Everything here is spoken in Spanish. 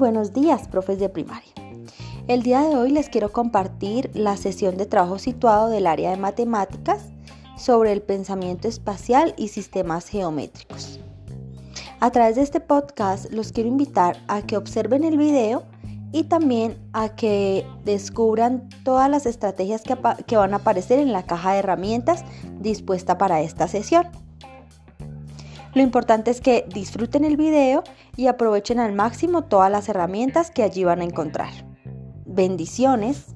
buenos días, profes de primaria. El día de hoy les quiero compartir la sesión de trabajo situado del área de matemáticas sobre el pensamiento espacial y sistemas geométricos. A través de este podcast los quiero invitar a que observen el video y también a que descubran todas las estrategias que, que van a aparecer en la caja de herramientas dispuesta para esta sesión. Lo importante es que disfruten el video y aprovechen al máximo todas las herramientas que allí van a encontrar. Bendiciones.